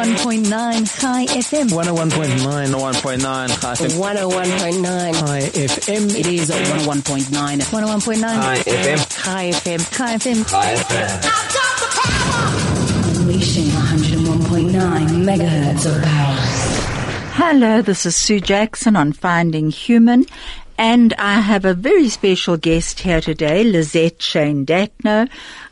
101.9 High FM. 101.9, 101.9, High FM. 101.9. High FM. It is 101.9. 101.9 High FM. High FM. High FM. High FM. Unleashing 101.9 megahertz of power. Hello, this is Sue Jackson on Finding Human. And I have a very special guest here today, Lizette Shane Datnow.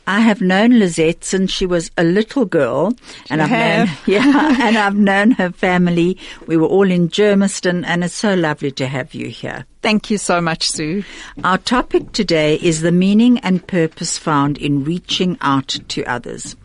I have known Lizette since she was a little girl, and I've known, yeah, and I've known her family. We were all in Germiston, and it's so lovely to have you here. Thank you so much, Sue. Our topic today is the meaning and purpose found in reaching out to others.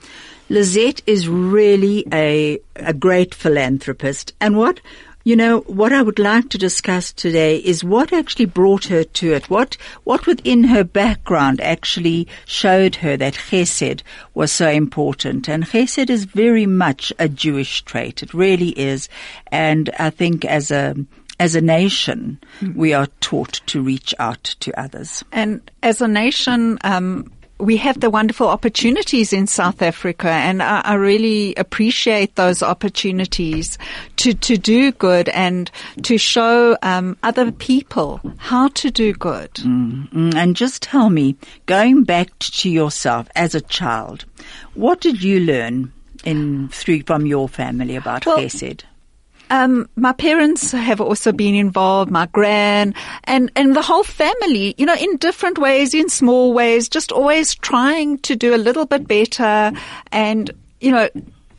Lizette is really a, a great philanthropist, and what you know, what I would like to discuss today is what actually brought her to it. What, what within her background actually showed her that chesed was so important. And chesed is very much a Jewish trait. It really is. And I think as a, as a nation, we are taught to reach out to others. And as a nation, um, we have the wonderful opportunities in South Africa, and I, I, really appreciate those opportunities to, to do good and to show um, other people how to do good. Mm, and just tell me, going back to yourself as a child, what did you learn in through from your family about well, Chesed? Um, my parents have also been involved, my gran, and, and the whole family, you know, in different ways, in small ways, just always trying to do a little bit better. And, you know,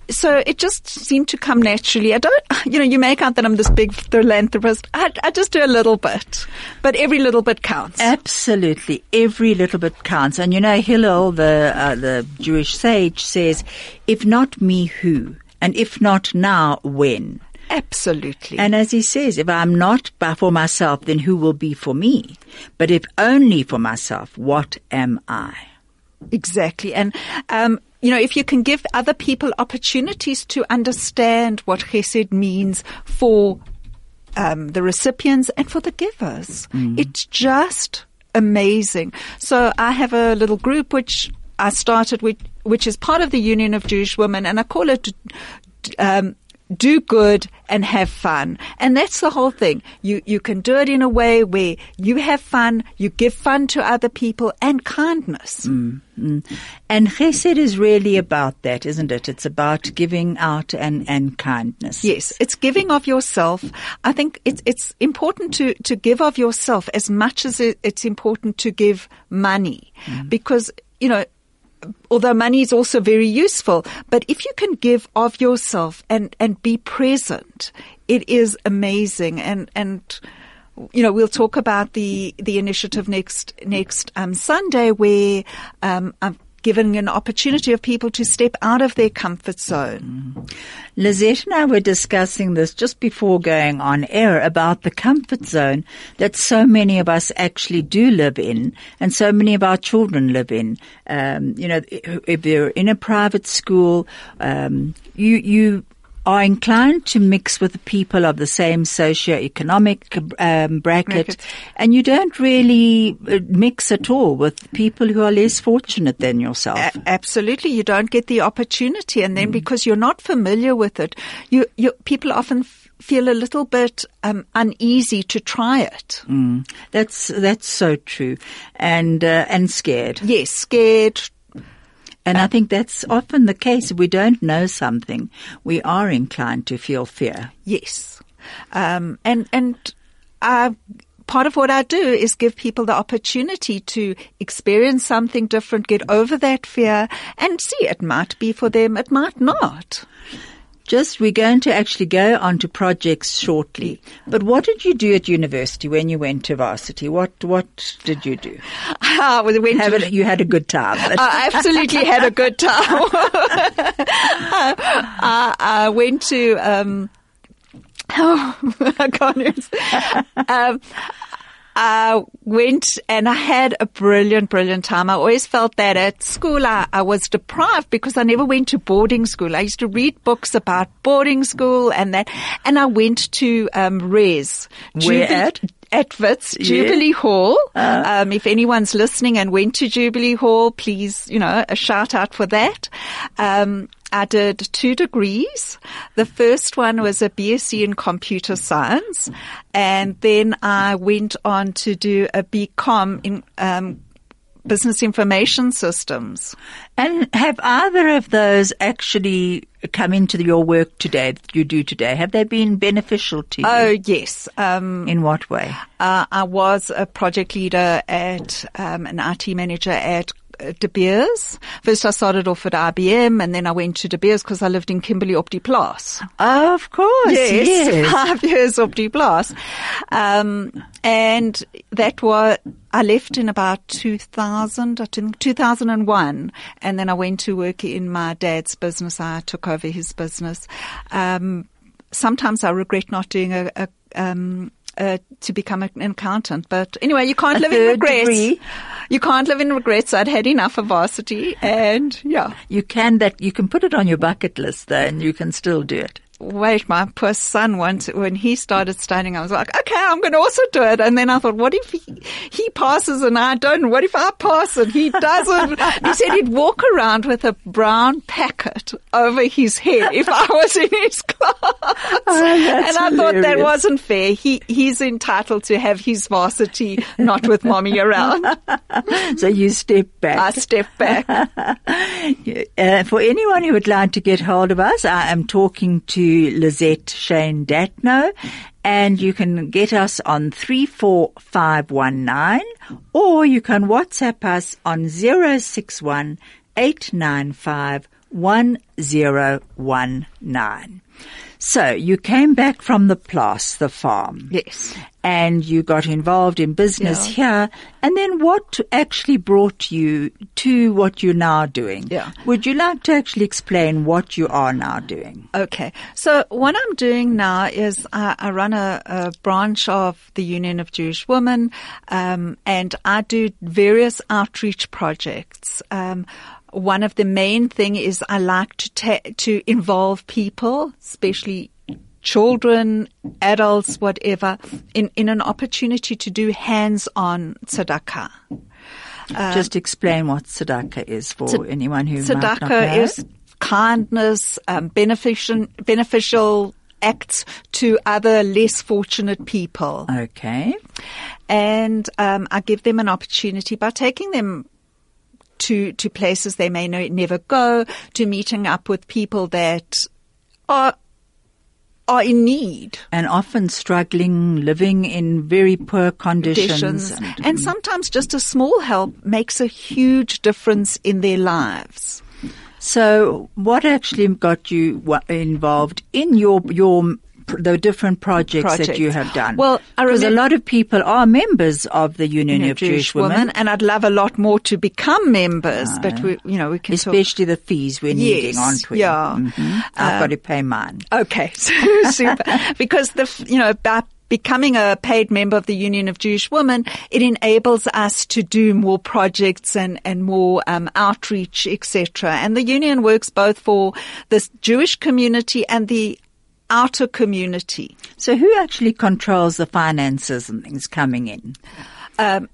so it just seemed to come naturally. I don't, you know, you make out that I'm this big philanthropist. I, I just do a little bit, but every little bit counts. Absolutely, every little bit counts. And you know, Hillel, the uh, the Jewish sage, says, "If not me, who? And if not now, when?" Absolutely. And as he says, if I'm not for myself, then who will be for me? But if only for myself, what am I? Exactly. And, um, you know, if you can give other people opportunities to understand what chesed means for um, the recipients and for the givers, mm. it's just amazing. So I have a little group which I started with, which is part of the Union of Jewish Women, and I call it um, do good and have fun. And that's the whole thing. You, you can do it in a way where you have fun, you give fun to other people and kindness. Mm, mm. And chesed is really about that, isn't it? It's about giving out and, and kindness. Yes, it's giving of yourself. I think it's, it's important to, to give of yourself as much as it, it's important to give money mm. because, you know, although money is also very useful, but if you can give of yourself and, and be present, it is amazing. And, and, you know, we'll talk about the, the initiative next, next, um, Sunday where, um, I've giving an opportunity of people to step out of their comfort zone. Lizette and I were discussing this just before going on air about the comfort zone that so many of us actually do live in and so many of our children live in. Um, you know, if they're in a private school, um, you, you are inclined to mix with people of the same socio-economic um, bracket, and you don't really uh, mix at all with people who are less fortunate than yourself. A- absolutely, you don't get the opportunity, and then mm. because you're not familiar with it, you, you people often. F- feel a little bit um, uneasy to try it. Mm. That's that's so true, and uh, and scared. Yes, scared, and I think that's often the case. We don't know something, we are inclined to feel fear. Yes. Um, and, and, part of what I do is give people the opportunity to experience something different, get over that fear and see it might be for them, it might not. Just, we're going to actually go on to projects shortly. But what did you do at university when you went to varsity? What, what did you do? Well, went to, it, you had a good time. I absolutely had a good time. I, I, went to, um, oh, I can't, um, I went and I had a brilliant, brilliant time. I always felt that at school I, I, was deprived because I never went to boarding school. I used to read books about boarding school and that, and I went to um, Res. Where at? At Wits, Jubilee yeah. Hall. Uh, um, if anyone's listening and went to Jubilee Hall, please, you know, a shout out for that. Um, I did two degrees. The first one was a BSc in computer science, and then I went on to do a BCom in um, business information systems. And have either of those actually come into your work today that you do today? Have they been beneficial to you? Oh yes. Um, In what way? uh, I was a project leader at um, an IT manager at De Beers. First, I started off at IBM, and then I went to De Beers because I lived in Kimberley Optiplas. Of course. Yes. five years Optiplas, um, and that was I left in about 2000, I think 2001, and then I went to work in my dad's business. I took over his business. Um, sometimes I regret not doing a. a um, uh, to become an accountant, but anyway, you can't A live in regrets. degree. You can't live in regrets. I'd had enough of varsity, and yeah. You can that you can put it on your bucket list though, and you can still do it. Wait, my poor son once, when he started studying, I was like, okay, I'm going to also do it. And then I thought, what if he, he passes and I don't? What if I pass and he doesn't? he said he'd walk around with a brown packet over his head if I was in his class. and I thought that wasn't fair. He, he's entitled to have his varsity, not with mommy around. So you step back. I step back. Uh, for anyone who would like to get hold of us, I am talking to Lizette Shane Datnow, and you can get us on 34519, or you can WhatsApp us on 061 895 1019. So you came back from the Plas, the farm. Yes. And you got involved in business here. And then what actually brought you to what you're now doing? Yeah. Would you like to actually explain what you are now doing? Okay. So what I'm doing now is I, I run a, a branch of the Union of Jewish Women, um, and I do various outreach projects. Um, one of the main thing is I like to ta- to involve people, especially children, adults, whatever, in, in an opportunity to do hands-on tzedakah. Just explain what tzedakah is for Tzed- anyone who might not know. Tzedakah is kindness, um, beneficial, beneficial acts to other less fortunate people. Okay. And um, I give them an opportunity by taking them to to places they may no, never go, to meeting up with people that are are in need. And often struggling, living in very poor conditions. conditions. And sometimes just a small help makes a huge difference in their lives. So, what actually got you involved in your your the different projects, that you have done? Well, because a lot of people are members of the Union of Jewish, Women, and I'd love a lot more to become members, but we, you know, we can talk. especially the fees we're needing, Yes, aren't we? yeah. Mhm. I've got to pay mine. Okay, super. because the, you know, by becoming a paid member of the Union of Jewish Women, it enables us to do more projects and, and more um, outreach, etc. And the union works both for the Jewish community and the outer community. So, who actually controls the finances and things coming in? Um,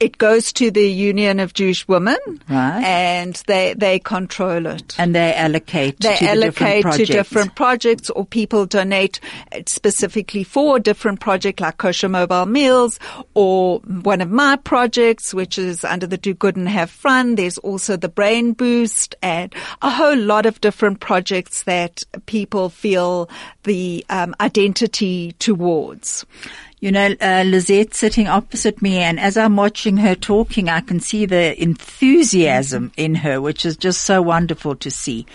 it goes to the Union of Jewish Women, Right. and they they control it. And they allocate they to allocate different to projects. different projects or people donate specifically for a different project like kosher mobile meals or one of my projects which is under the do good and have fun there's also the brain boost and a whole lot of different projects that people feel the um, identity towards You know, uh, Lizette sitting opposite me, and as I'm watching her talking, I can see the enthusiasm in her, which is just so wonderful to see.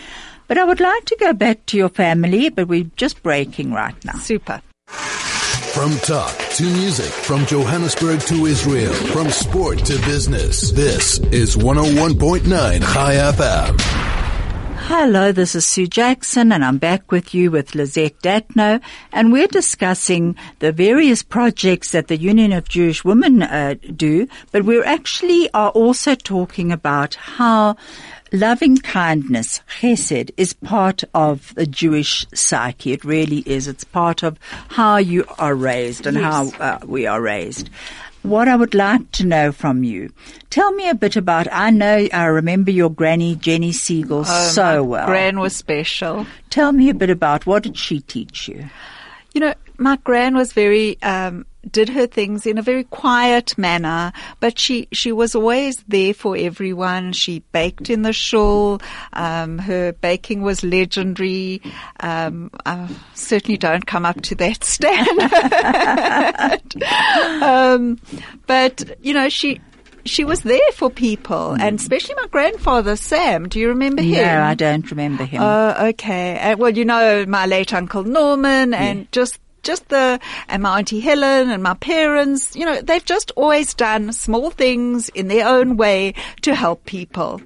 But I would like to go back to your family, but we're just breaking right now. super From talk to music, from Johannesburg to Israel, from sport to business. This is 101.9 High FM. Hello, this is Sue Jackson and I'm back with you with Lizette Datnow and we're discussing the various projects that the Union of Jewish Women uh, do, but we actually are also talking about how loving kindness, chesed, is part of the Jewish psyche. It really is. It's part of how you are raised and Yes. how uh, we are raised. What I would like to know from you, tell me a bit about, I know, I remember your granny, Jenny Siegel, so Oh, my well. Gran was special. tell me a bit about, what did she teach you? You know, my gran was very, um, did her things in a very quiet manner, but she, she was always there for everyone. She baked in the shul. Um, her baking was legendary. Um, I certainly don't come up to that standard. um, but, you know, she, she was there for people and especially my grandfather, Sam. Do you remember him? No, I don't remember him. Oh, okay. Uh, well, you know, my late uncle Norman and just, just the, and my auntie Helen and my parents, you know, they've just always done small things in their own way to help people.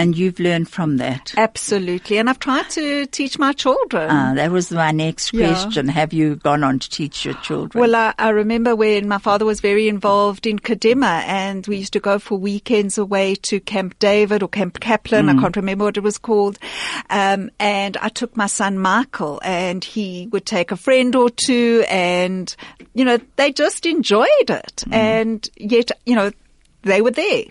And you've learned from that. Absolutely. And I've tried to teach my children. Ah, that was my next Yeah. question. Have you gone on to teach your children? Well, I, I remember when my father was very involved in Kadima and we used to go for weekends away to Camp David or Camp Kaplan. I can't remember what it was called. Um, and I took my son Michael and he would take a friend or two and, you know, they just enjoyed it. And yet, you know, they were there.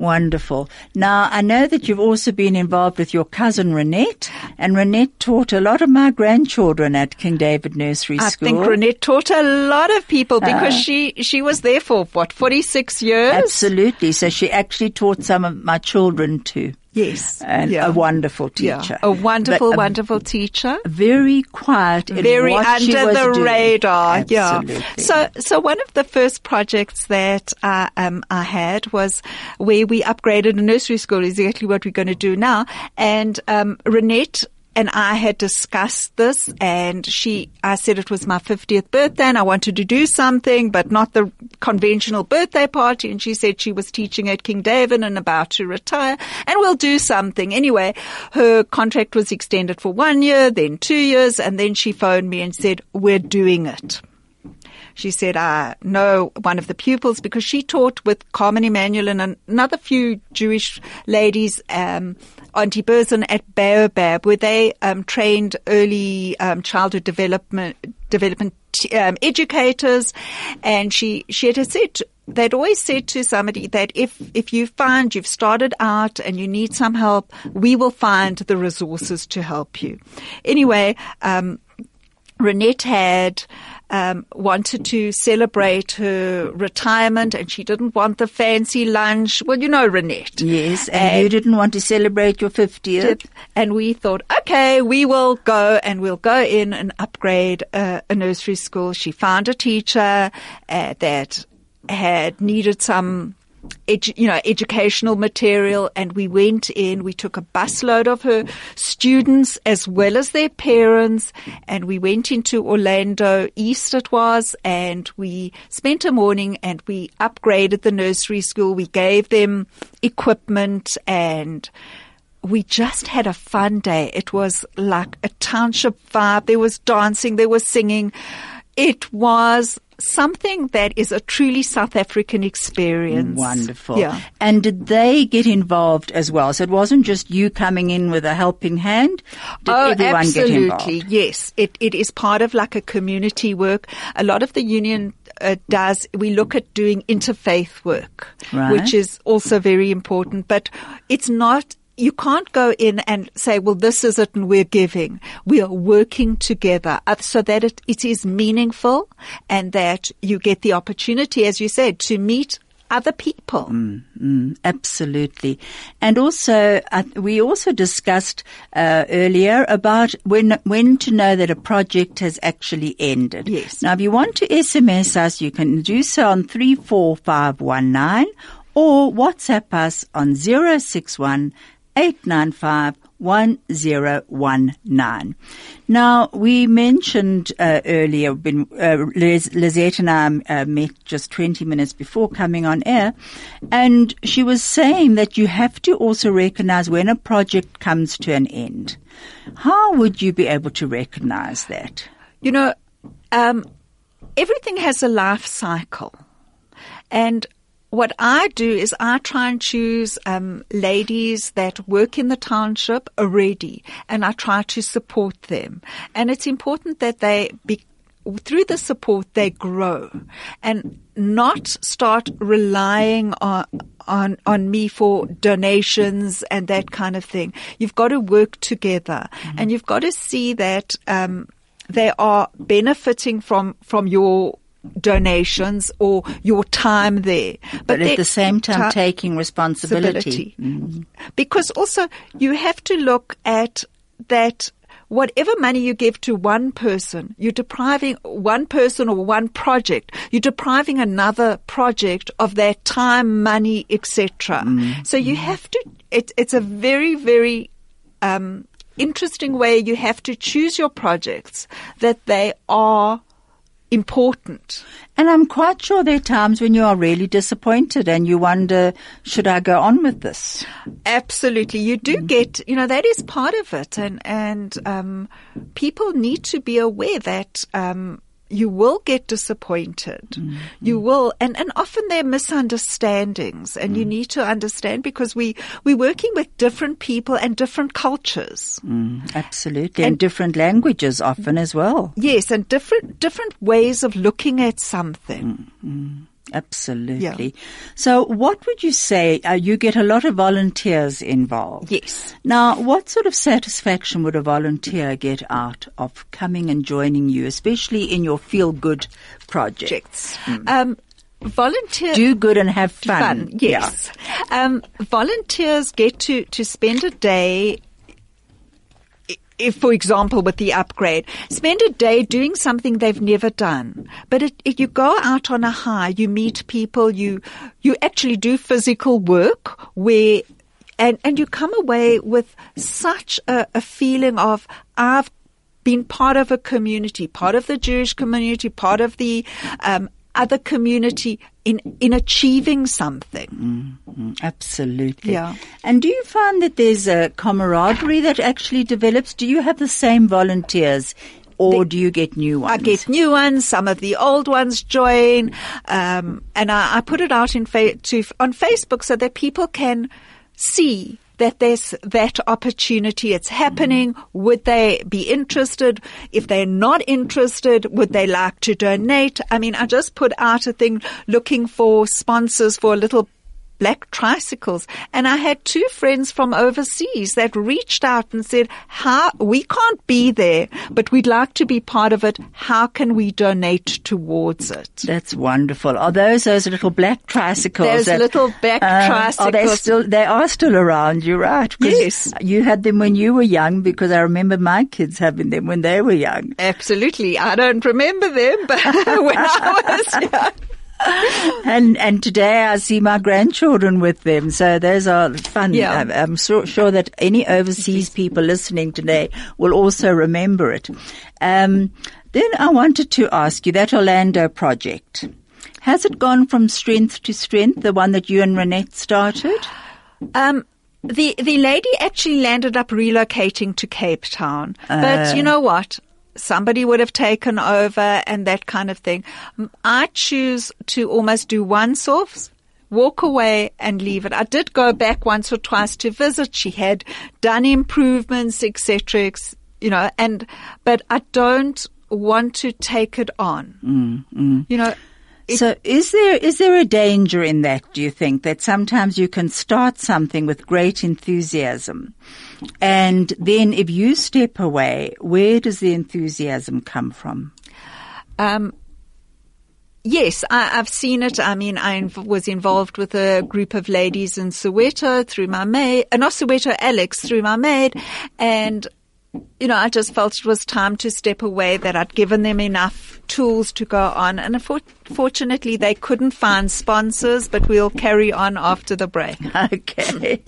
Wonderful. Now, I know that you've also been involved with your cousin Renette, and Renette taught a lot of my grandchildren at King David Nursery I School. I think Renette taught a lot of people ah. because she, she was there for what, 46 years? Absolutely. So she actually taught some of my children too. Yes. And Yeah. a wonderful Yeah. teacher. A wonderful, But a wonderful teacher. Very quiet. in very under the doing. radar. Absolutely. Yeah. So, so one of the first projects that I, um, I had was where we upgraded a nursery school. Exactly what we're going to do now. And um, Renette and I had discussed this, and she, I said it was my 50th birthday, and I wanted to do something, but not the conventional birthday party. And she said she was teaching at King David and about to retire, and we'll do something. Anyway, her contract was extended for one year, then two years, and then she phoned me and said, "We're doing it." She said, I know one of the pupils because she taught with Carmen Emanuel and another few Jewish ladies, um, Auntie Berzin at Baobab, where they um, trained early um, childhood development development um, educators, and she she had said they'd always said to somebody that if if you find you've started out and you need some help, we will find the resources to help you. Anyway. Um, Renette had um, wanted to celebrate her retirement, and she didn't want the fancy lunch. Well, you know Renette. Yes, and, you didn't want to celebrate your 50th. And we thought, okay, we will go and we'll go in and upgrade uh, a nursery school. She found a teacher uh, that had needed some edu- you know, educational material and we went in, we took a busload of her students as well as their parents and we went into Orlando East it was and we spent a morning and we upgraded the nursery school. We gave them equipment and we just had a fun day. It was like a township vibe. There was dancing, there was singing. It was something that is a truly South African experience. Wonderful. Yeah. And did they get involved as well? So it wasn't just you coming in with a helping hand. Did oh, everyone absolutely. get involved? Yes. It, it is part of like a community work. A lot of the union uh, does, we look at doing interfaith work, Right. which is also very important, but it's not you can't go in and say, well, this is it and we're giving. We are working together uh, so that it, it is meaningful and that you get the opportunity, as you said, to meet other people. Mm, absolutely. And also, uh, we also discussed uh, earlier about when when to know that a project has actually ended. Yes. Now, if you want to SMS us, you can do so on three four five one nine or WhatsApp us on zero six one eight nine five. 1019. Now, we mentioned uh, earlier, been, uh, Liz, Lizette and I uh, met just 20 minutes before coming on air, and she was saying that you have to also recognize when a project comes to an end. How would you be able to recognize that? You know, um, everything has a life cycle. And what I do is I try and choose um, ladies that work in the township already, and I try to support them. And it's important that they be through the support, they grow and not start relying on, on, on me for donations and that kind of thing. You've got to work together and you've got to see that, um, they are benefiting from, from your donations or your time there. But, at the same time, ti- taking responsibility. responsibility. Mm. Because also you have to look at that whatever money you give to one person, you're depriving one person or one project, you're depriving another project of their time, money, etc. Mm. So you mm. have to, it, it's a very, very, um, interesting way you have to choose your projects that they are important. And I'm quite sure there are times when you are really disappointed and you wonder, should I go on with this? Absolutely. You do get, you know, that is part of it. And, and, um, people need to be aware that, um, you will get disappointed. Mm-hmm. You will, and, and often there are misunderstandings and you mm. need to understand because we, we're working with different people and different cultures. Mm, absolutely. And, different languages often as well. Yes, and different, different ways of looking at something. Mm, Absolutely. So what would you say? Uh, you get a lot of volunteers involved. Yes. Now, what sort of satisfaction would a volunteer get out of coming and joining you, especially in your feel good projects? Um, volunteer. Do good and have fun. fun. Yes. Um, volunteers get to, to spend a day if, for example, with the upgrade, spend a day doing something they've never done. But it, it, you go out on a high, you meet people, you, you actually do physical work where, and, and you come away with such a, a feeling of, I've been part of a community, part of the Jewish community, part of the, um, other community in, in achieving something. Absolutely. Yeah. And do you find that there's a camaraderie that actually develops? Do you have the same volunteers or do you get new ones? I get new ones. Some of the old ones join, um, and I, I put it out in fa- to on Facebook so that people can see that there's that opportunity. It's happening. Would they be interested? If they're not interested, would they like to donate? I mean, I just put out a thing looking for sponsors for a little black tricycles. And I had two friends from overseas that reached out and said, how, we can't be there, but we'd like to be part of it. How can we donate towards it? That's wonderful. Are those those little black tricycles? Those little black uh, Are they tricycles. still? They are still around. You're right. Yes. You had them when you were young because I remember my kids having them when they were young. Absolutely. I don't remember them, but when I was young. And and today I see my grandchildren with them, so those are fun. Yeah. I'm, I'm so, sure that any overseas people listening today will also remember it. Um, then I wanted to ask you that Orlando project. Has it gone from strength to strength, the one that you and Renette started? Um, the the lady actually landed up relocating to Cape Town, but you know what? Somebody would have taken over and that kind of thing. I choose to almost do one source walk away and leave it. I did go back once or twice to visit. She had done improvements, etc. You know, and but I don't want to take it on. Mm, mm. You know, so is there is there a danger in that, do you think, that sometimes you can start something with great enthusiasm and then if you step away, where does the enthusiasm come from? Um, yes, I, I've seen it. I mean, I inv- was involved with a group of ladies in Soweto through my maid, uh, not Soweto, Alex through my maid, and you know, I just felt it was time to step away. That I'd given them enough tools to go on, and for- fortunately, they couldn't find sponsors. But we'll carry on after the break. Okay.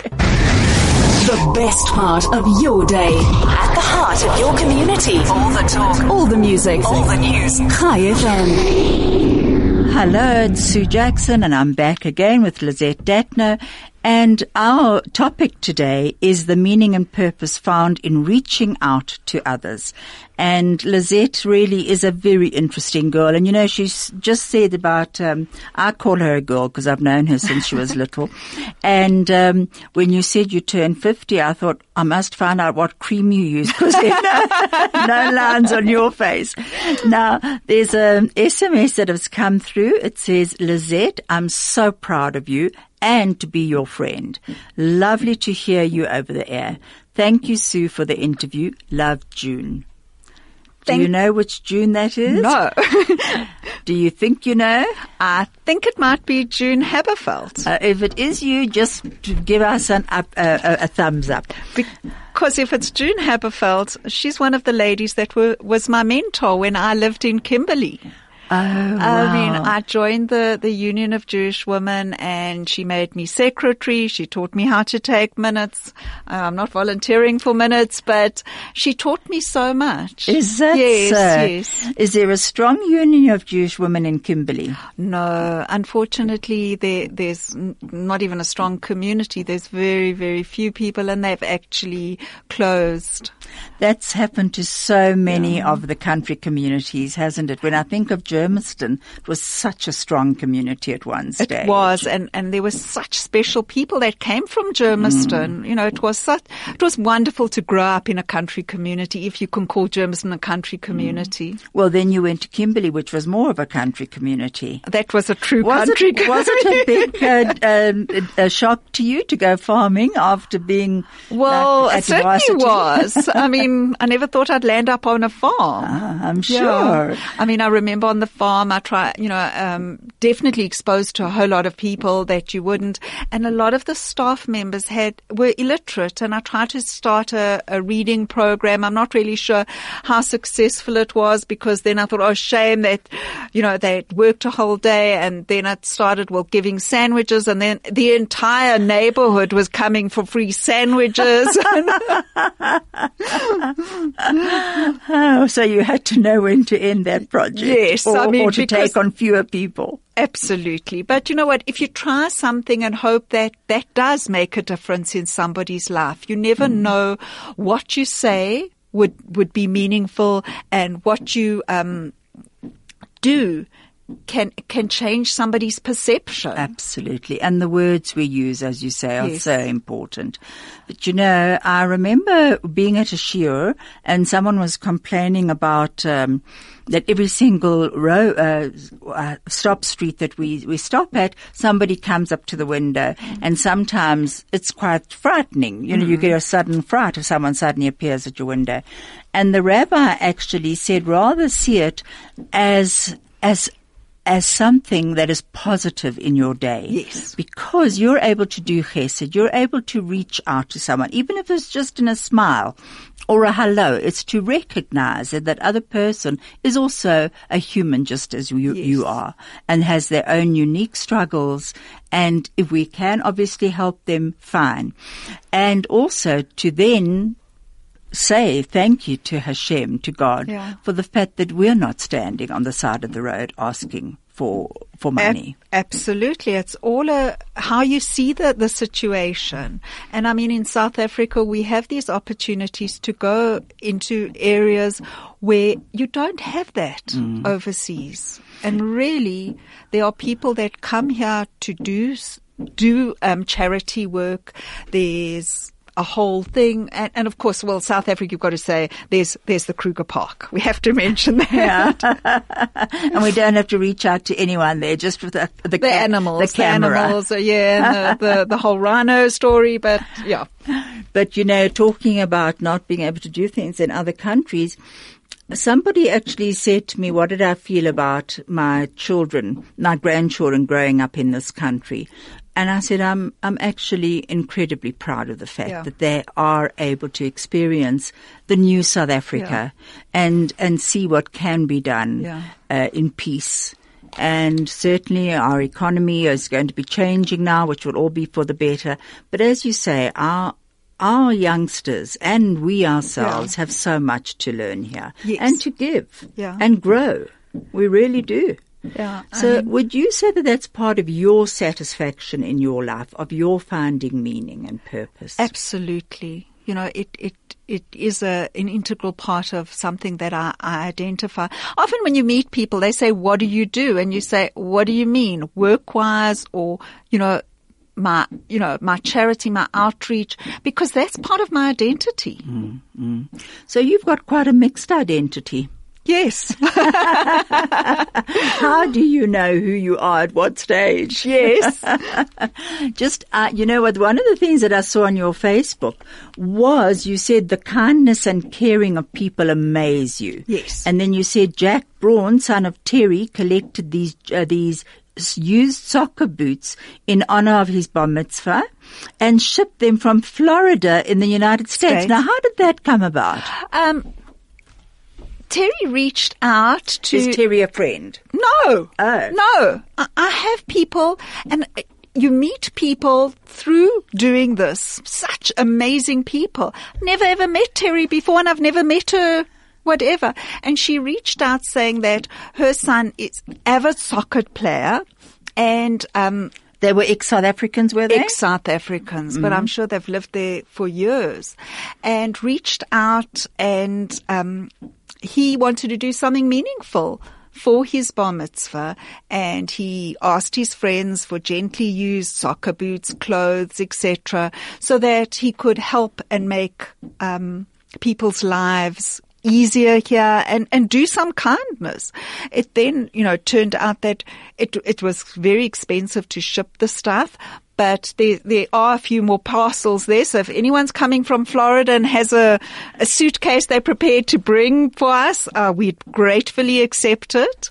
The best part of your day. At the heart of your community. All the talk. All the music. All the news. High FM. Hello, it's Sue Jackson and I'm back again with Lizette Datnow. And our topic today is the meaning and purpose found in reaching out to others. And Lizette really is a very interesting girl. And you know, she's just said about, um, I call her a girl because I've known her since she was little. And, um, when you said you turned 50, I thought I must find out what cream you use because there are no, no lines on your face. Now, there's an SMS that has come through. It says, Lizette, I'm so proud of you and to be your friend. Lovely to hear you over the air. Thank you, Sue, for the interview. Love, June. Do you know which June that is? No. Do you think you know? I think it might be June Haberfeld. Uh, if it is you, just give us an up, uh, a, a thumbs up. Because if it's June Haberfeld, she's one of the ladies that were, was my mentor when I lived in Kimberley. Oh, I mean. I joined the, the Union of Jewish Women and she made me secretary. She taught me how to take minutes. Uh, I'm not volunteering for minutes, but she taught me so much. Is that yes, so? yes. Is there a strong union of Jewish women in Kimberley? No, unfortunately, there, there's not even a strong community. There's very, very few people and they've actually closed. That's happened to so many of the country communities, hasn't it? When I think of Germiston, it was such a strong community at one stage. It was, and, and there were such special people that came from Germiston. You know, it was such, it was wonderful to grow up in a country community, if you can call Germiston a country community. Well, then you went to Kimberley, which was more of a country community. That was a true Was country it, was it a big uh, um, a, a shock to you to go farming after being Well, like, it certainly varsity? was. I mean, I never thought I'd land up on a farm. Ah, I'm Yeah. sure. I mean, I remember on the farm, I try, you know, um, definitely exposed to a whole lot of people that you wouldn't, and a lot of the staff members had were illiterate, and I tried to start a, a reading program. I'm not really sure how successful it was because then I thought, oh, shame that, you know, they worked a whole day, and then it started well giving sandwiches, and then the entire neighborhood was coming for free sandwiches. Oh, so you had to know when to end that project. Yes, or, I mean, or to take on fewer people. Absolutely. But you know what? If you try something and hope that that does make a difference in somebody's life, you never know what you say would, would be meaningful and what you, um, do can, can change somebody's perception. Absolutely. And the words we use, as you say, are Yes. so important. But you know, I remember being at a shiur and someone was complaining about, um, that every single row, uh, uh, stop street that we, we stop at, somebody comes up to the window and sometimes it's quite frightening. You know, you get a sudden fright if someone suddenly appears at your window. And the rabbi actually said rather see it as, as as something that is positive in your day. Yes. Because you're able to do chesed, you're able to reach out to someone, even if it's just in a smile or a hello. It's to recognize that that other person is also a human just as you, Yes. you are and has their own unique struggles. And if we can obviously help them, fine. And also to then say thank you to Hashem, to God, Yeah. for the fact that we're not standing on the side of the road asking for for money. Ab- absolutely. It's all a, how you see the, the situation. And I mean, in South Africa, we have these opportunities to go into areas where you don't have that overseas. And really, there are people that come here to do, do, um, charity work. There's, a whole thing, and, and of course, well, South Africa, you've got to say there's there's the Kruger Park. We have to mention that. and we don't have to reach out to anyone there, just with the the, the ca- animals, the camera. animals, uh, yeah, the, the the whole rhino story. But yeah, But you know, talking about not being able to do things in other countries, somebody actually said to me, what did I feel about my children, my grandchildren growing up in this country? And I said, I'm, I'm actually incredibly proud of the fact Yeah. that they are able to experience the new South Africa and, and see what can be done Yeah. uh, in peace. And certainly our economy is going to be changing now, which will all be for the better. But as you say, our our youngsters and we ourselves have so much to learn here Yes. and to give Yeah. and grow. We really do. Yeah. So, mean- would you say that that's part of your satisfaction in your life, of your finding meaning and purpose? Absolutely. You know, it, it, it is a, an integral part of something that I, I identify. Often when you meet people, they say, what do you do? And you say, what do you mean? Work-wise or, you know, my, you know, my charity, my outreach, because that's part of my identity. Mm, mm. So, you've got quite a mixed identity. Yes. How do you know who you are at what stage? yes. Just, uh, you know what, one of the things that I saw on your Facebook was you said the kindness and caring of people amaze you. Yes. And then you said Jack Braun, son of Terry, collected these, uh, these used soccer boots in honor of his bar mitzvah and shipped them from Florida in the United States. States. Now, how did that come about? Um, Terry reached out to. Is Terry a friend? No. Oh. No. I, I have people and uh, you meet people through doing this. Such amazing people. Never ever met Terry before and I've never met her whatever. And she reached out saying that her son is avid soccer player and, um, They were ex-South Africans, were they? ex South Africans, but I'm sure they've lived there for years, and reached out and um, he wanted to do something meaningful for his bar mitzvah, and he asked his friends for gently used soccer boots, clothes, etc., so that he could help and make um, people's lives easier here and, and do some kindness. It then, you know, turned out that it, it was very expensive to ship the stuff. But there, there are a few more parcels there. So if anyone's coming from Florida and has a, a suitcase they're prepared to bring for us, uh, we'd gratefully accept it.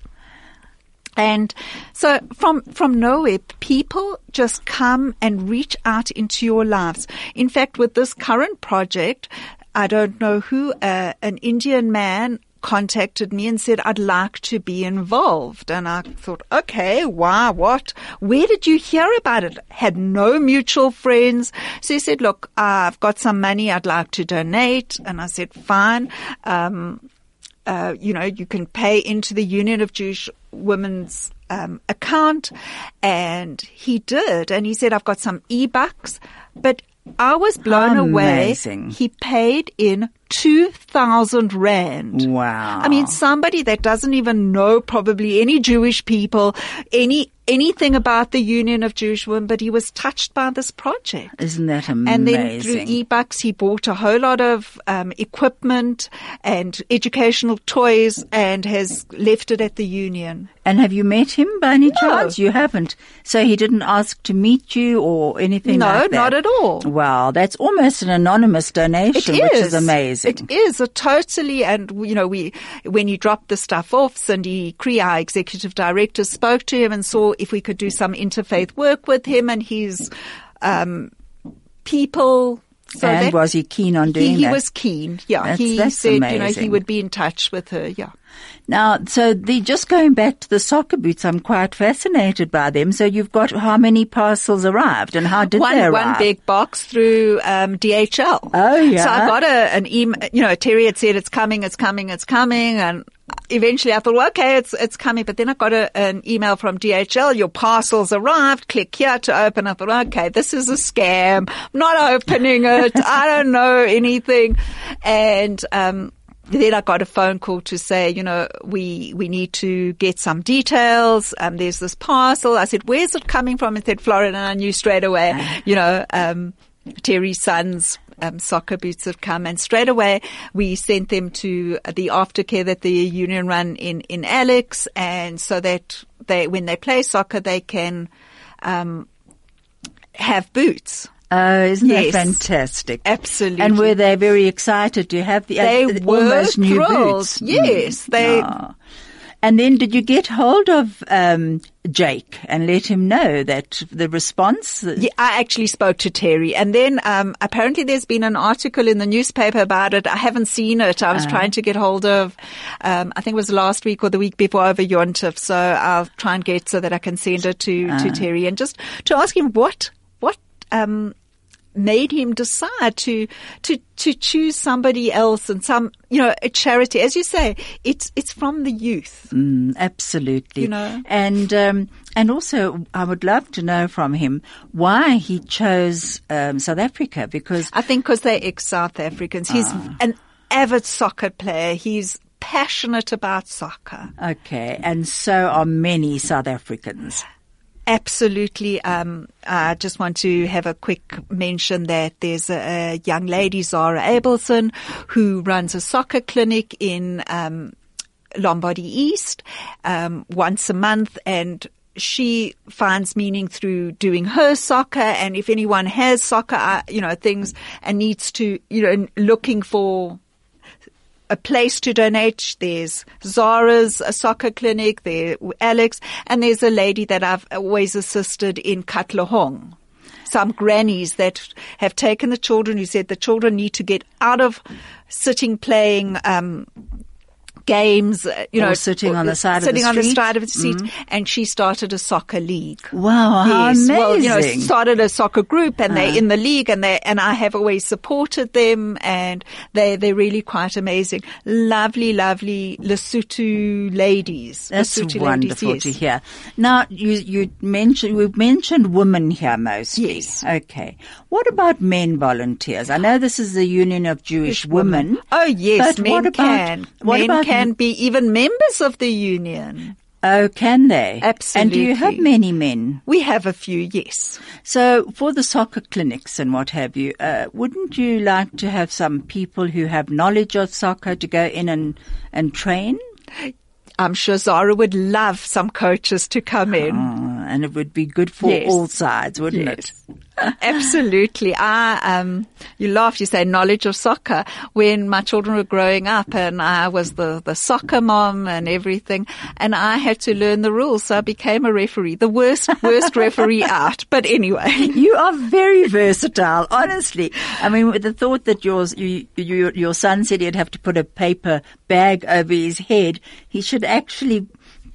And so from, from nowhere, people just come and reach out into your lives. In fact, with this current project, I don't know who, uh, an Indian man contacted me and said, I'd like to be involved. And I thought, okay, why, what? Where did you hear about it? Had no mutual friends. So he said, look, I've got some money I'd like to donate. And I said, fine. Um, uh, you know, you can pay into the Union of Jewish Women's um, account. And he did. And he said, I've got some e-bucks. But I was blown Amazing. away. He paid in 2,000 Rand. Wow. I mean, somebody that doesn't even know probably any Jewish people, any, anything about the Union of Jewish Women, but he was touched by this project. Isn't that amazing? And then through eBucks, he bought a whole lot of um, equipment and educational toys and has left it at the union. And have you met him by any No. chance? You haven't. So he didn't ask to meet you or anything No, like that? not at all. Wow, that's almost an anonymous donation, which is amazing. It is a totally, and you know, we when you dropped the stuff off, Cindy Cree, our executive director, spoke to him and saw if we could do some interfaith work with him and his um, people. So and that- was he keen on doing he, he that? was keen. Yeah, That's- he that's said you know he would be in touch with her. Yeah. Now, so the, just going back to the soccer boots, I'm quite fascinated by them. So you've got how many parcels arrived and how did one they arrive? one big box through um, DHL. Oh, yeah. So I got a, an email. You know, Terry had said it's coming, it's coming, it's coming, and eventually I thought, well, okay, it's it's coming. But then I got a, an email from DHL. Your parcels arrived. Click here to open. I thought, okay, this is a scam. I'm not opening it. I don't know anything, and. um then I got a phone call to say, you know, we, we need to get some details. Um, there's this parcel. I said, where's it coming from? It said Florida. And I knew straight away, you know, um, Terry's son's um, soccer boots have come and straight away we sent them to the aftercare that the union run in, in Alex. And so that they, when they play soccer, they can, um, have boots. Oh, isn't Yes. that fantastic? Absolutely. And were they very excited to have the They uh, were almost new thrilled. boots? Yes, they- Ah. And then did you get hold of um, Jake and let him know that the response? Yeah, I actually spoke to Terry, and then um, apparently there's been an article in the newspaper about it. I haven't seen it. I was trying to get hold of, um, I think it was last week or the week before over Yontif, so I'll try and get so that I can send it to to Terry and just to ask him what what um, made him decide to to to choose somebody else and some you know a charity as you say it's it's from the youth Mm, absolutely. You know? And um, and also, I would love to know from him why he chose um, South Africa because I think because they're ex-South Africans he's Ah. an avid soccer player he's passionate about soccer okay, and so are many South Africans. Absolutely. Um, I just want to have a quick mention that there's a, a young lady, Zara Abelson, who runs a soccer clinic in um, Lombardy East um, once a month, and she finds meaning through doing her soccer. And if anyone has soccer, uh, you know, things and needs to, you know, looking for a place to donate. There's Zara's a soccer clinic, there Alex, and there's a lady that I've always assisted in Katlehong. Some grannies that have taken the children who said the children need to get out of sitting playing um, games, uh, you Or know, sitting on the side of the sitting on the street. side of the seat, and she started a soccer league. Wow, Yes, amazing! well, you know, started a soccer group and they're in the league and they, and I have always supported them and they, they're really quite amazing. Lovely, lovely Lesotho ladies. That's Lesotho wonderful ladies, to hear. Now, you, you mentioned, we've mentioned women here mostly. Yes. Okay. What about men volunteers? I know this is the Union of Jewish Women. Oh yes, but men what about, can. What men about, can be even members of the union. Oh, can they? Absolutely. And do you have many men? We have a few, yes. So for the soccer clinics and what have you, uh, wouldn't you like to have some people who have knowledge of soccer to go in and, and train? I'm sure Zara would love some coaches to come in. Uh, and it would be good for Yes. all sides, wouldn't it? Absolutely. I, um, you laugh, you say knowledge of soccer. When my children were growing up and I was the, the soccer mom and everything, and I had to learn the rules, so I became a referee. The worst, worst referee out. But anyway. You are very versatile, honestly. I mean, with the thought that yours, you, you, your son said he'd have to put a paper bag over his head, he should actually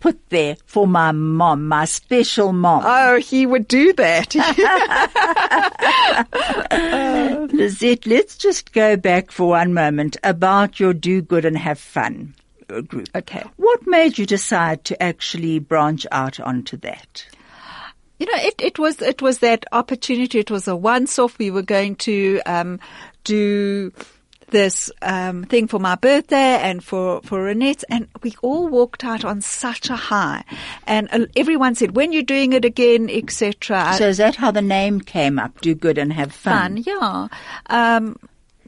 put there for my mom, my special mom. Oh, he would do that. Lizette, let's just go back for one moment about your do good and have fun group. Okay. What made you decide to actually branch out onto that? You know, it, it was it was that opportunity. It was a once off. We were going to um, do this um, thing for my birthday and for for Renette, and we all walked out on such a high. And uh, everyone said, "When you're doing it again, etc." So is that how the name came up? Do good and have fun. fun. Yeah. Um,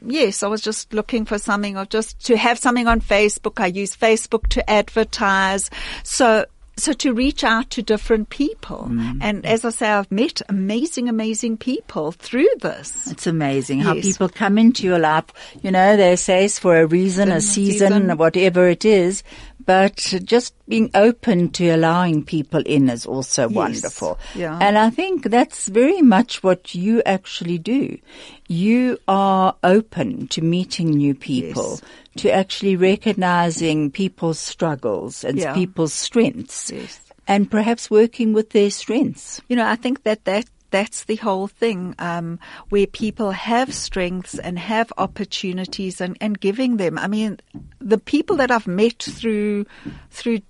yes, I was just looking for something or just to have something on Facebook. I use Facebook to advertise. So, so to reach out to different people. Mm. And as I say, I've met amazing, amazing people through this. It's amazing how people come into your life. You know, they say it's for a reason, a season, season. whatever it is. But just being open to allowing people in is also wonderful. Yeah. And I think that's very much what you actually do. You are open to meeting new people, Yes. to actually recognizing people's struggles and Yeah. people's strengths. Yes. And perhaps working with their strengths. You know, I think that that that's the whole thing, um, where people have strengths and have opportunities and, and giving them. I mean, the people that I've met through through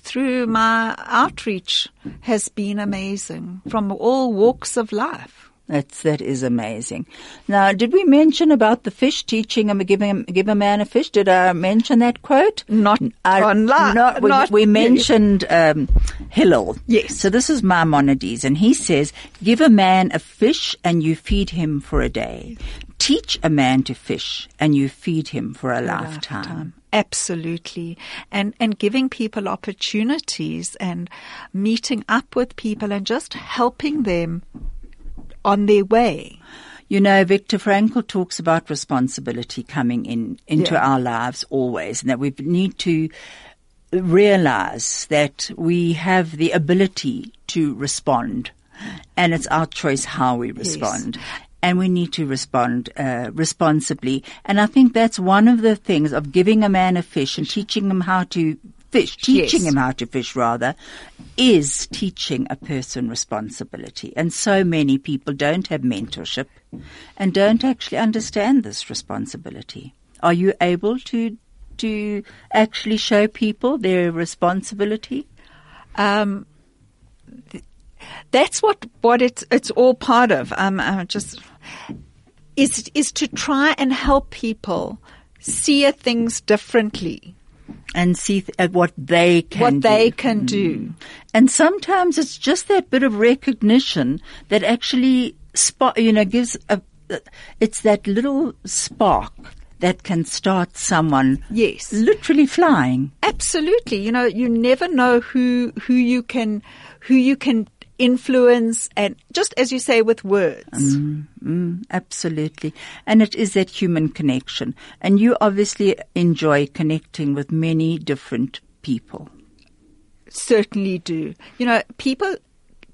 through my outreach has been amazing from all walks of life. That's that is amazing. Now, did we mention about the fish teaching and giving give a man a fish? Did I mention that quote? Not I- online, not- we, not- we mentioned um, Hillel. Yes. So this is Maimonides, and he says, "Give a man a fish, and you feed him for a day. Teach a man to fish, and you feed him for a, lifetime." Absolutely. And, and giving people opportunities and meeting up with people and just helping them on their way. You know, Viktor Frankl talks about responsibility coming in into Yeah. our lives always, and that we need to realize that we have the ability to respond, and it's our choice how we respond. And we need to respond uh, responsibly. And I think that's one of the things of giving a man a fish and teaching him how to fish, teaching Yes. him how to fish rather, is teaching a person responsibility. And so many people don't have mentorship and don't actually understand this responsibility. Are you able to, to actually show people their responsibility? um, th- that's what what it's it's all part of. Um, uh, just is is to try and help people see things differently, And see th- at what they can what they do. Mm. can do. And sometimes it's just that bit of recognition that actually spot, you know, gives a, it's that little spark that can start someone Yes. literally flying. Absolutely. You know, you never know who who you can who you can influence, and just as you say with words. Mm, absolutely. And it is that human connection. And you obviously enjoy connecting with many different people. certainly do. You know, people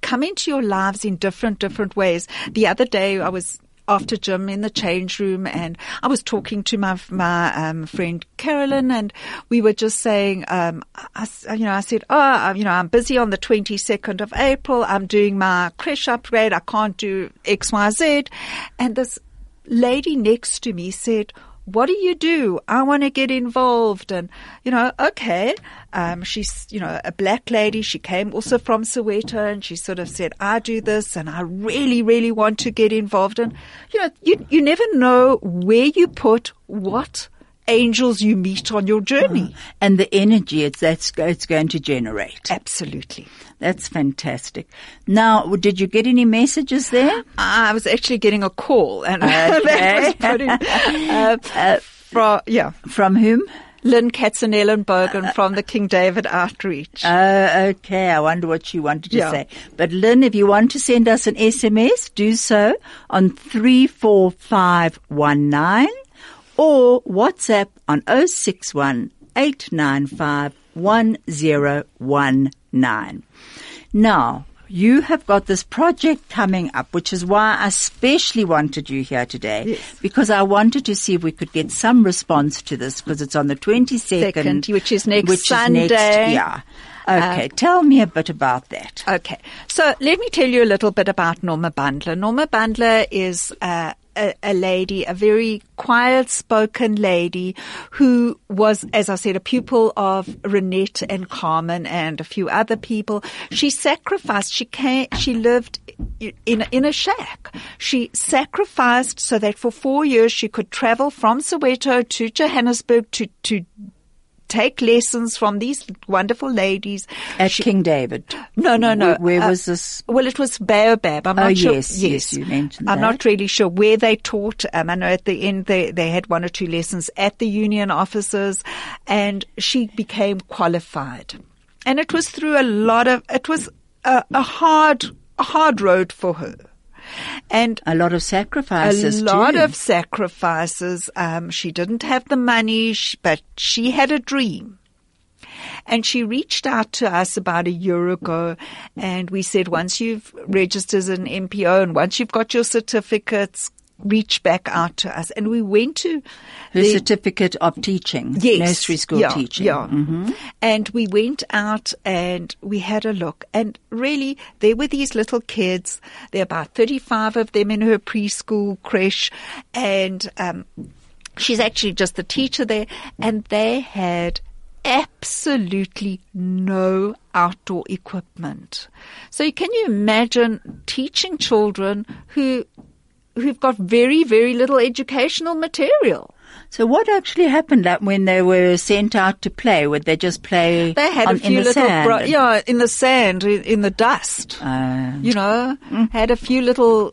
come into your lives in different, different ways. The other day I was after gym in the change room and I was talking to my, my, um, friend Carolyn and we were just saying, um, I, you know, I said, oh, you know, I'm busy on the 22nd of April. I'm doing my creche upgrade. I can't do X, Y, Z. And this lady next to me said, what do you do? I want to get involved. And, you know, okay. Um, she's, you know, a black lady. She came also from Soweto and she sort of said, I do this and I really, really want to get involved. And, you know, you, you never know where you put what angels you meet on your journey. And the energy it's, that's, it's going to generate. Absolutely. That's fantastic. Now, did you get any messages there? I was actually getting a call and Okay. that was put in, uh, from, yeah. From whom? Lynn Katzenellenbogen from the King David Outreach. Oh, okay. I wonder what she wanted to Yeah. say. But Lynn, if you want to send us an SMS, do so on 34519 or WhatsApp on 061 895 1019. Now, you have got this project coming up, which is why I especially wanted you here today, yes. because I wanted to see if we could get some response to this, because it's on the 22nd, Second, which is next which Sunday. Is next, yeah. Okay, tell me a bit about that. Okay, so let me tell you a little bit about Norma Bandler. Norma Bandler is uh, a, a lady, a very quiet-spoken lady who was, as I said, a pupil of Renette and Carmen and a few other people. She sacrificed. She came. She lived in in a shack. She sacrificed so that for four years she could travel from Soweto to Johannesburg to to take lessons from these wonderful ladies. At She- King David. no, no, no. Where, where Uh, was this? Well, it was Baobab. I'm Oh, not sure. yes, yes, you mentioned I'm that. not really sure where they taught. Um, I know at the end they, they had one or two lessons at the union offices and she became qualified. And it was through a lot of, it was a, a hard, a hard road for her. And A lot of sacrifices. a lot too. of sacrifices. Um, she didn't have the money, but she had a dream. And she reached out to us about a year ago and we said, once you've registered as an NPO and once you've got your certificates, reach back out to us. And we went to Her the- certificate of teaching. Yes. Nursery school yeah, teaching. Yeah. hmm And we went out and we had a look. And really, there were these little kids. There are about 35 of them in her preschool creche. And um, she's actually just the teacher there. And they had absolutely no outdoor equipment. So can you imagine teaching children who who've got very, very little educational material? So what actually happened like, when they were sent out to play? Would they just play They had on, a few in the little, sand? bro- yeah, in the sand, in, in the dust. Uh, you know, had a few little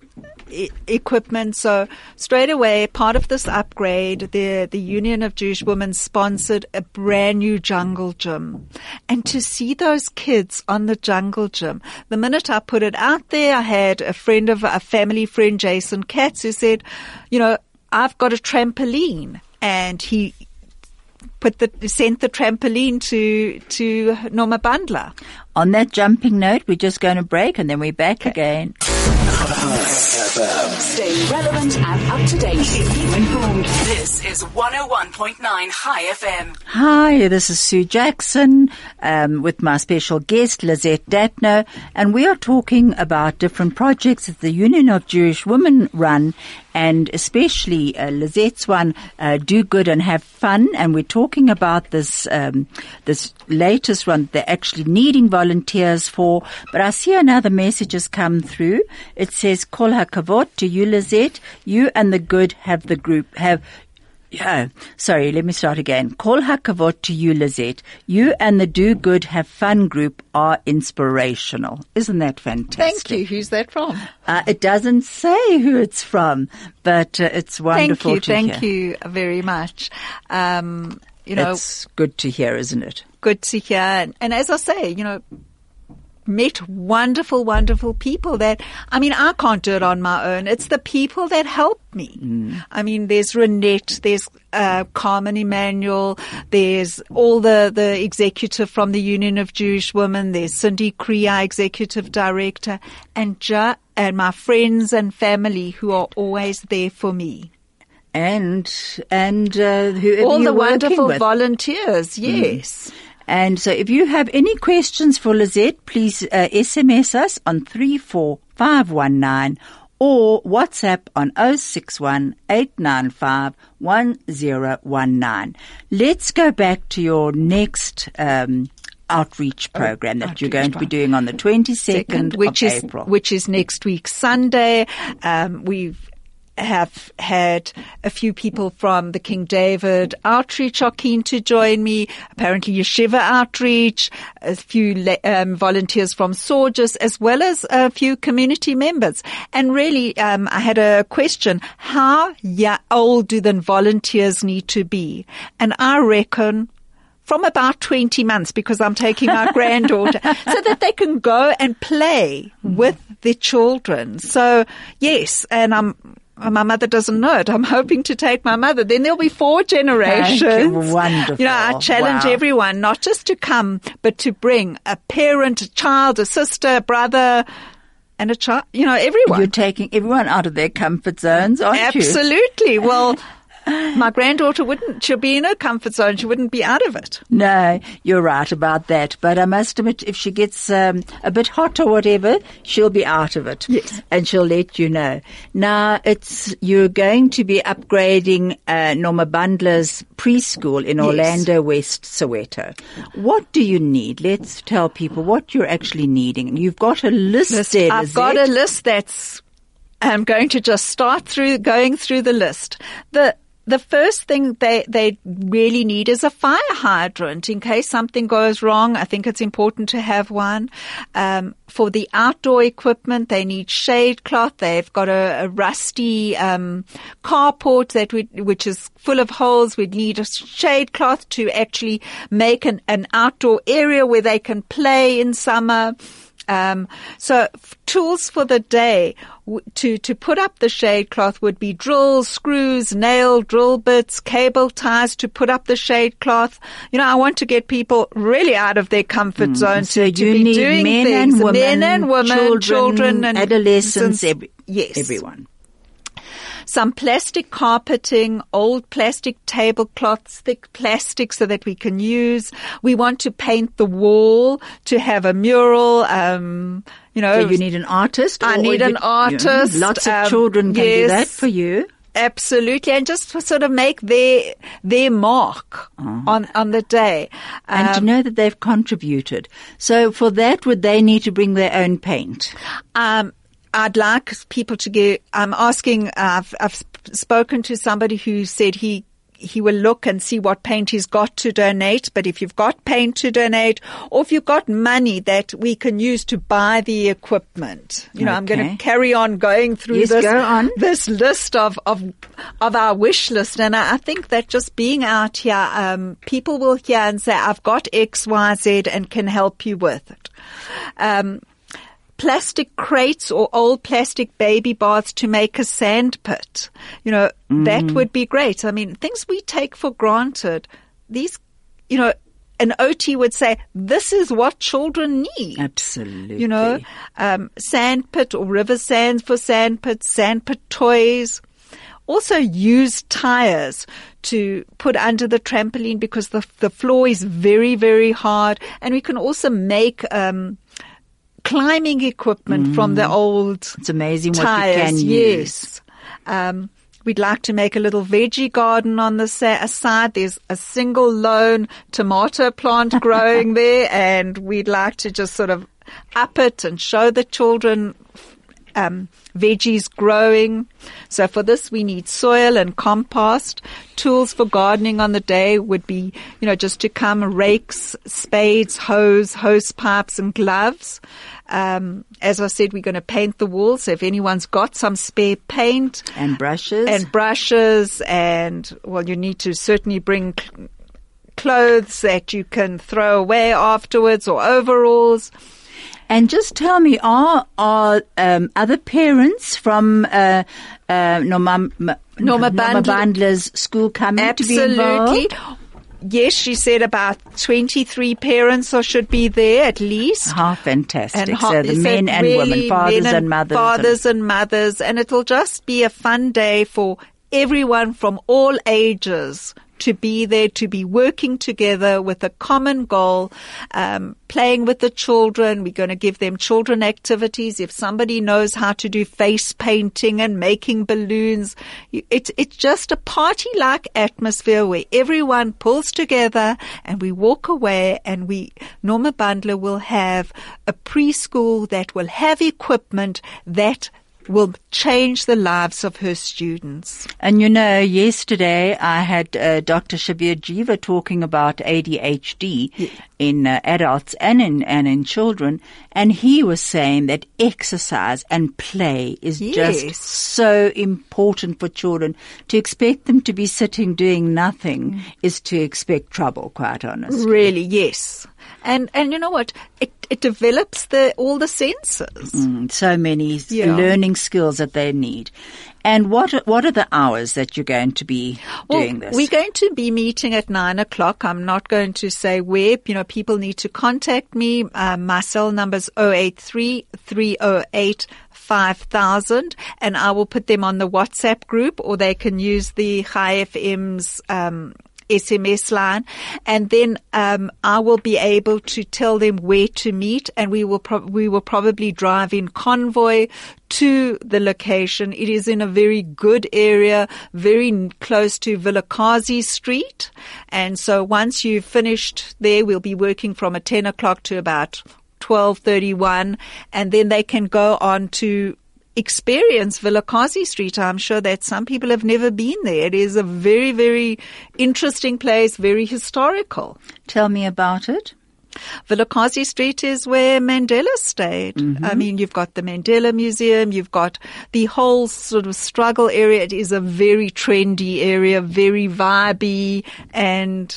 e- equipment. So straight away, part of this upgrade, the the Union of Jewish Women sponsored a brand new jungle gym, and to see those kids on the jungle gym, the minute I put it out there, I had a friend of a family friend, Jason Katz, who said, you know, I've got a trampoline, and he put the sent the trampoline to to Norma Bandler. on that jumping note, we're just going to break and then we're back again. FM. Stay relevant and up to date. Keep you informed. This is 101.9 High FM. Hi, this is Sue Jackson um, with my special guest Lizette Datnow, and we are talking about different projects that the Union of Jewish Women run, and especially uh, Lizette's one, uh, "Do Good and Have Fun." And we're talking about this um, this latest one that they're actually needing volunteers for. But I see another message has come through. It says, "Kol hakavod to you, Lizette. You and the good have the group have." Yeah, sorry, let me start again. Kol hakavod to you, Lizette. You and the Do Good Have Fun group are inspirational. Isn't that fantastic? Thank you. Who's that from? Uh, it doesn't say who it's from, but uh, it's Thank you. Thank hear. you very much. Um, you know, It's good to hear, isn't it? good to hear. And, and as I say, you know, met wonderful, wonderful people that, I mean, I can't do it on my own. It's the people that help me. I mean, there's Renette, there's uh, Carmen Emmanuel, there's all the, the executive from the Union of Jewish Women, there's Cindy Kriya, executive director, and ja, and my friends and family who are always there for me. And and uh, All the wonderful with. volunteers, yes. And so if you have any questions for Lizette, please uh, SMS us on 34519 or WhatsApp on 061 895 1019. Let's go back to your next um, outreach program that you're outreach going to be doing on the 22nd which of is April. which is next week Sunday. Um, we've have had a few people from the King David Outreach are keen to join me. Apparently, Yeshiva Outreach, a few um, volunteers from Sorges, as well as a few community members. And really, um, I had a question: How old do the volunteers need to be? And I reckon from about 20 months because I'm taking my granddaughter so that they can go and play with their children. So yes, and I'm, Uh, my mother doesn't know it. I'm hoping to take my mother. Then there'll be four generations. Wonderful. You know, I challenge Wow. everyone not just to come, but to bring a parent, a child, a sister, a brother, and a child, you know, everyone. You're taking everyone out of their comfort zones, aren't you? Absolutely. Well, my granddaughter wouldn't, she'll be in her comfort zone. She wouldn't be out of it. No, you're right about that. But I must admit, if she gets um, a bit hot or whatever, she'll be out of it. Yes. and she'll let you know. Now, it's you're going to be upgrading uh, Norma Bandler's preschool in Orlando West, Soweto. What do you need? Let's tell people what you're actually needing. You've got a list there. I've got a list that's, I'm going to just start through, going through the list. The, the first thing they, they really need is a fire hydrant in case something goes wrong. I think it's important to have one. Um, for the outdoor equipment, they need shade cloth. They've got a, a rusty um, carport that we, which is full of holes. We'd need a shade cloth to actually make an, an outdoor area where they can play in summer. Um, so f- tools for the day w- to to put up the shade cloth would be drills, screws, nail drill bits, cable ties to put up the shade cloth. You know, I want to get people really out of their comfort zone Mm. So to, to you be need doing men things. and women, men and women, children, children, and adolescents, every, yes, everyone. Some plastic carpeting, old plastic tablecloths, thick plastic so that we can use. We want to paint the wall to have a mural. Um, you know, So you need an artist. I need an artist, Lots of um, children can do that for you. Absolutely, and just to sort of make their their mark on on the day. and to Um, know that they've contributed. So for that, would they need to bring their own paint? Um, I'd like people to get. I'm asking. I've, I've spoken to somebody who said he he will look and see what paint he's got to donate. But if you've got paint to donate, or if you've got money that we can use to buy the equipment, you know, I'm going to carry on going through Yes, this go on. this list of of of our wish list, and I, I think that just being out here, um, people will hear and say, "I've got X, Y, Z, and can help you with it." Um, plastic crates or old plastic baby baths to make a sand pit. You know, that would be great. I mean, things we take for granted, these, you know, an OT would say, this is what children need. Absolutely. You know, um, sand pit or river sands for sand pits, sand pit toys. Also use tires to put under the trampoline because the, the floor is very, very hard. And we can also make, um, climbing equipment from the old Mm. It's amazing what you tires. yes. Um, we'd like to make a little veggie garden on the sa- side. There's a single lone tomato plant growing there, and we'd like to just sort of up it and show the children um, veggies growing. So for this, we need soil and compost. Tools for gardening on the day would be, you know, just to come rakes, spades, hose, hose pipes, and gloves. Um, as I said, we're going to paint the walls. So if anyone's got some spare paint And brushes. and brushes, and well, you need to certainly bring cl- clothes that you can throw away afterwards or overalls. And just tell me, are are um, other parents from uh, uh, Norma, M- Norma Bandler's school coming to be involved? Yes, she said about 23 parents or should be there at least. How fantastic! ho- so the men and really women, fathers men and mothers. and- fathers and mothers, and it'll just be a fun day for everyone from all ages to be there, to be working together with a common goal, um, playing with the children. We're going to give them children activities. If somebody knows how to do face painting and making balloons, it's it's just a party-like atmosphere where everyone pulls together and we walk away and we Norma Bandler will have a preschool that will have equipment that will change the lives of her students. And you know, yesterday I had uh, Dr. Shabir Jiva talking about ADHD in uh, adults and in and in children, and he was saying that exercise and play is Yes. just so important for children. To expect them to be sitting doing nothing is to expect trouble. Quite honestly. Really, yes. And and you know what? It it develops the all the senses. Mm, so many Yeah. learning skills that they need. And what what are the hours that you're going to be doing this? We're going to be meeting at nine o'clock. I'm not going to say where. You know, people need to contact me. Uh, my cell number's 083 308 5000 and I will put them on the WhatsApp group or they can use the High FM's, um, SMS line, and then um, I will be able to tell them where to meet, and we will pro- we will probably drive in convoy to the location. It is in a very good area, very close to Vilakazi Street, and so once you've finished there, we'll be working from a ten o'clock to about twelve thirty one, and then they can go on to experience Vilakazi Street. I'm sure that some people have never been there. It is a very, very interesting place, very historical. Tell me about it. Vilakazi Street is where Mandela stayed. Mm-hmm. I mean, you've got the Mandela Museum, you've got the whole sort of struggle area. It is a very trendy area, very vibey, and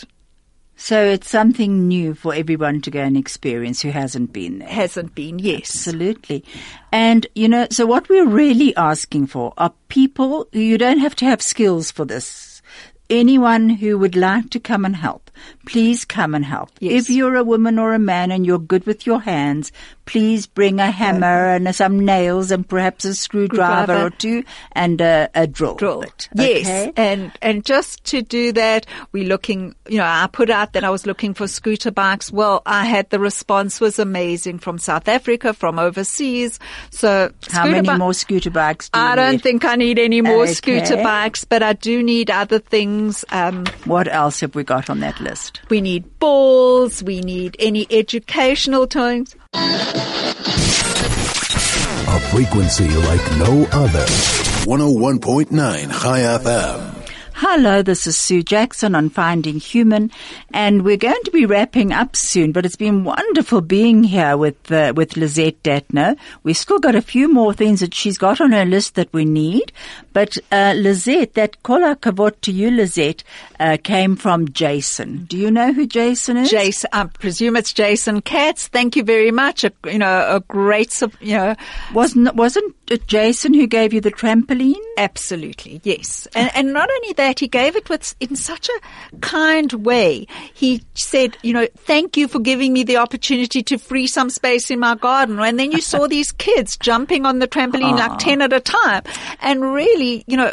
So it's something new for everyone to go and experience who hasn't been there. hasn't been, yes. Absolutely. And, you know, so what we're really asking for are people, you don't have to have skills for this. Anyone who would like to come and help, please come and help. Yes. If you're a woman or a man and you're good with your hands, please bring a hammer and some nails and perhaps a screwdriver Screwdriver. or two and a, a drill. drill. Yes, Okay? and and just to do that, we're looking. You know, I put out that I was looking for scooter bikes. Well, I had the response was amazing from South Africa, from overseas. So How many bi- more scooter bikes do you I don't need? think I need any more Okay. scooter bikes, but I do need other things. Um, What else have we got on that list? We need balls. We need any educational toys. A frequency like no other. 101.9 High FM. Hello, this is Sue Jackson on Finding Human, and we're going to be wrapping up soon. But it's been wonderful being here with uh, with Lizette Datnow. We've still got a few more things that she's got on her list that we need. But uh, Lizette, that kol hakavod to you, Lizette, uh, came from Jason. Do you know who Jason is? Jason, I presume it's Jason Katz. Thank you very much. A, you know, a great, you know, wasn't wasn't it Jason who gave you the trampoline? Absolutely, yes. And, and not only that, that he gave it with in such a kind way. He said, you know, thank you for giving me the opportunity to free some space in my garden. And then you saw these kids jumping on the trampoline like 10 at a time. And really, you know,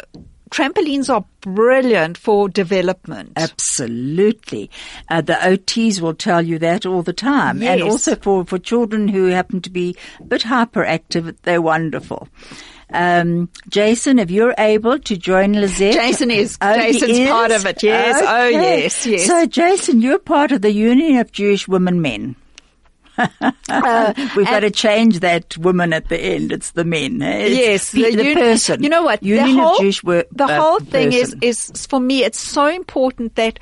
trampolines are brilliant for development. Absolutely. Uh, the OTs will tell you that all the time. And also for, for children who happen to be a bit hyperactive, they're wonderful. Um, Jason, if you're able to join Lizette. Jason is. Oh, Jason's is? part of it, yes. Oh, yes, yes. So, Jason, you're part of the Union of Jewish Women Men. Uh, We've got to change that woman at the end. It's the men. It's yes, the, the person. You know what? Union the whole, of Jewish Wo- The uh, whole thing is, is for me. It's so important that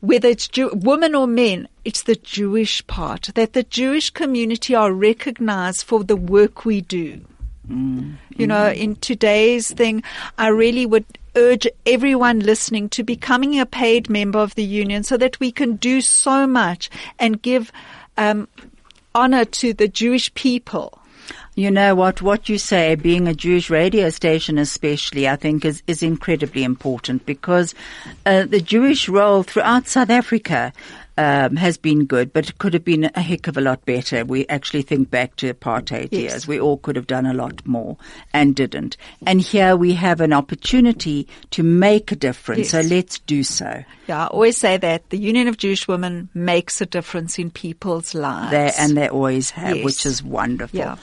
whether it's Jew, women or men, it's the Jewish part that the Jewish community are recognized for the work we do. Mm. You know, in today's thing, I really would urge everyone listening to becoming a paid member of the union so that we can do so much and give um, honor to the Jewish people. You know what? What you say, being a Jewish radio station, especially, I think is is incredibly important because uh, the Jewish role throughout South Africa. Um, has been good, but it could have been a heck of a lot better. We actually think back to apartheid Yes. years. We all could have done a lot more and didn't. And here we have an opportunity to make a difference. So let's do so. Yeah, I always say that the Union of Jewish Women makes a difference in people's lives. They, and they always have, Yes. which is wonderful. Yeah.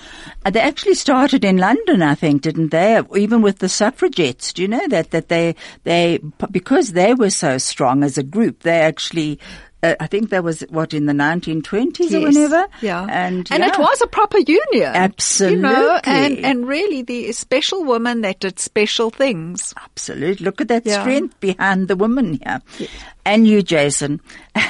Uh, they actually started in London, I think, didn't they? Even with the suffragettes. Do you know that? That they, they, because they were so strong as a group, they actually, uh, I think that was what in the 1920s or whenever. Yeah. And, and yeah. it was a proper union. Absolutely. You know, and, and really the special woman that did special things. Absolutely. Look at that Yeah. strength behind the woman here. And you, Jason. okay,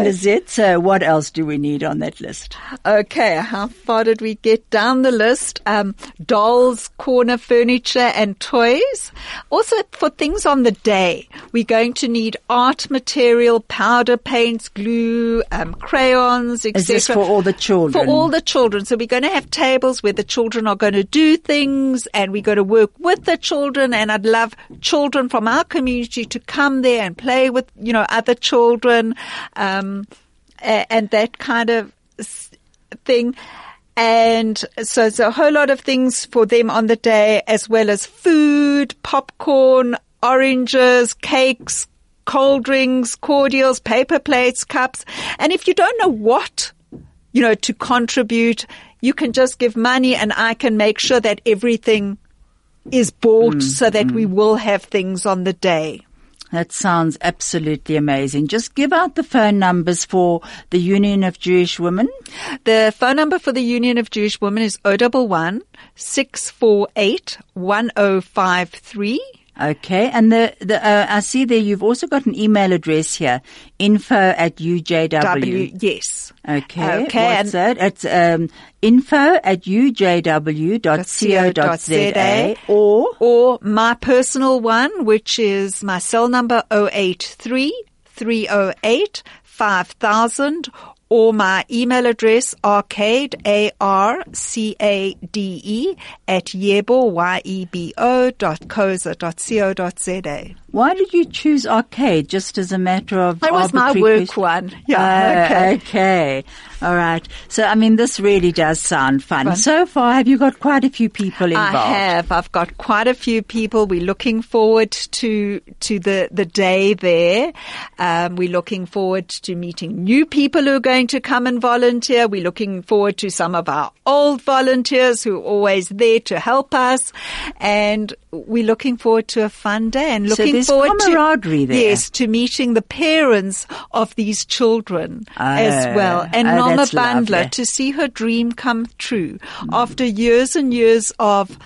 Lizette. So what else do we need on that list? Okay, how far did we get down the list? Um, dolls, corner furniture and toys. Also for things on the day, we're going to need art material, powder paints, glue, um, crayons, etc. Is this for all the children? For all the children. So we're going to have tables where the children are going to do things and we're going to work with the children and I'd love children from our community to come there and play with, you know, other children, um, and that kind of thing. And so it's a whole lot of things for them on the day, as well as food, popcorn, oranges, cakes, cold drinks, cordials, paper plates, cups. And if you don't know what, you know, to contribute, you can just give money and I can make sure that everything is bought mm, so that we mm. will have things on the day. That sounds absolutely amazing. Just give out the phone numbers for the Union of Jewish Women. The phone number for the Union of Jewish Women is 011 648 1053. Okay, and the, the uh, I see there you've also got an email address here, info at UJW. W, yes. Okay, Okay, what's that? It's um, info at ujw.co.za or Or my personal one, which is my cell number 083 308 5000 or my email address arcade, A-R-C-A-D-E at yebo, Y-E-B-O dot coza dot co dot Z-A. Why did you choose arcade just as a matter of That was my work question? one. Yeah, Uh, okay. okay. All right. So, I mean, this really does sound fun. Fun. So far, have you got quite a few people involved? I have. I've got quite a few people. We're looking forward to to the the day there. Um, we're looking forward to meeting new people who are going to come and volunteer. We're looking forward to some of our old volunteers who are always there to help us, and we're looking forward to a fun day and So looking there's forward camaraderie to there. yes to meeting the parents of these children as Oh, well, and oh, Norma Bandler lovely. to see her dream come true after years and years of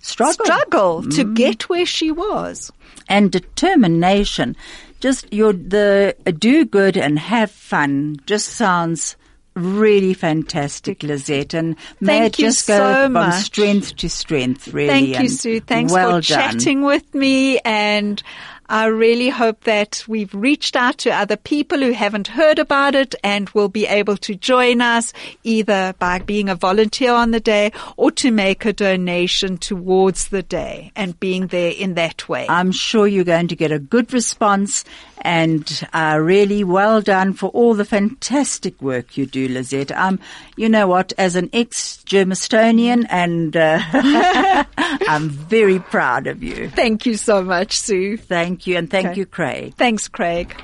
Struggle. struggle to Mm. get where she was. and determination. Just your the uh, do good and have fun just sounds really fantastic, Lizette. And may Thank you just go so from much. strength to strength. Really, Thank you, Sue. Thanks well for done. chatting with me and I really hope that we've reached out to other people who haven't heard about it and will be able to join us either by being a volunteer on the day or to make a donation towards the day and being there in that way. I'm sure you're going to get a good response and uh, really well done for all the fantastic work you do, Lizette. Um, you know what? As an ex-Germastonian, and uh, I'm very proud of you. Thank you so much, Sue. Thank you, and thank Okay. you, Craig. Thanks, Craig.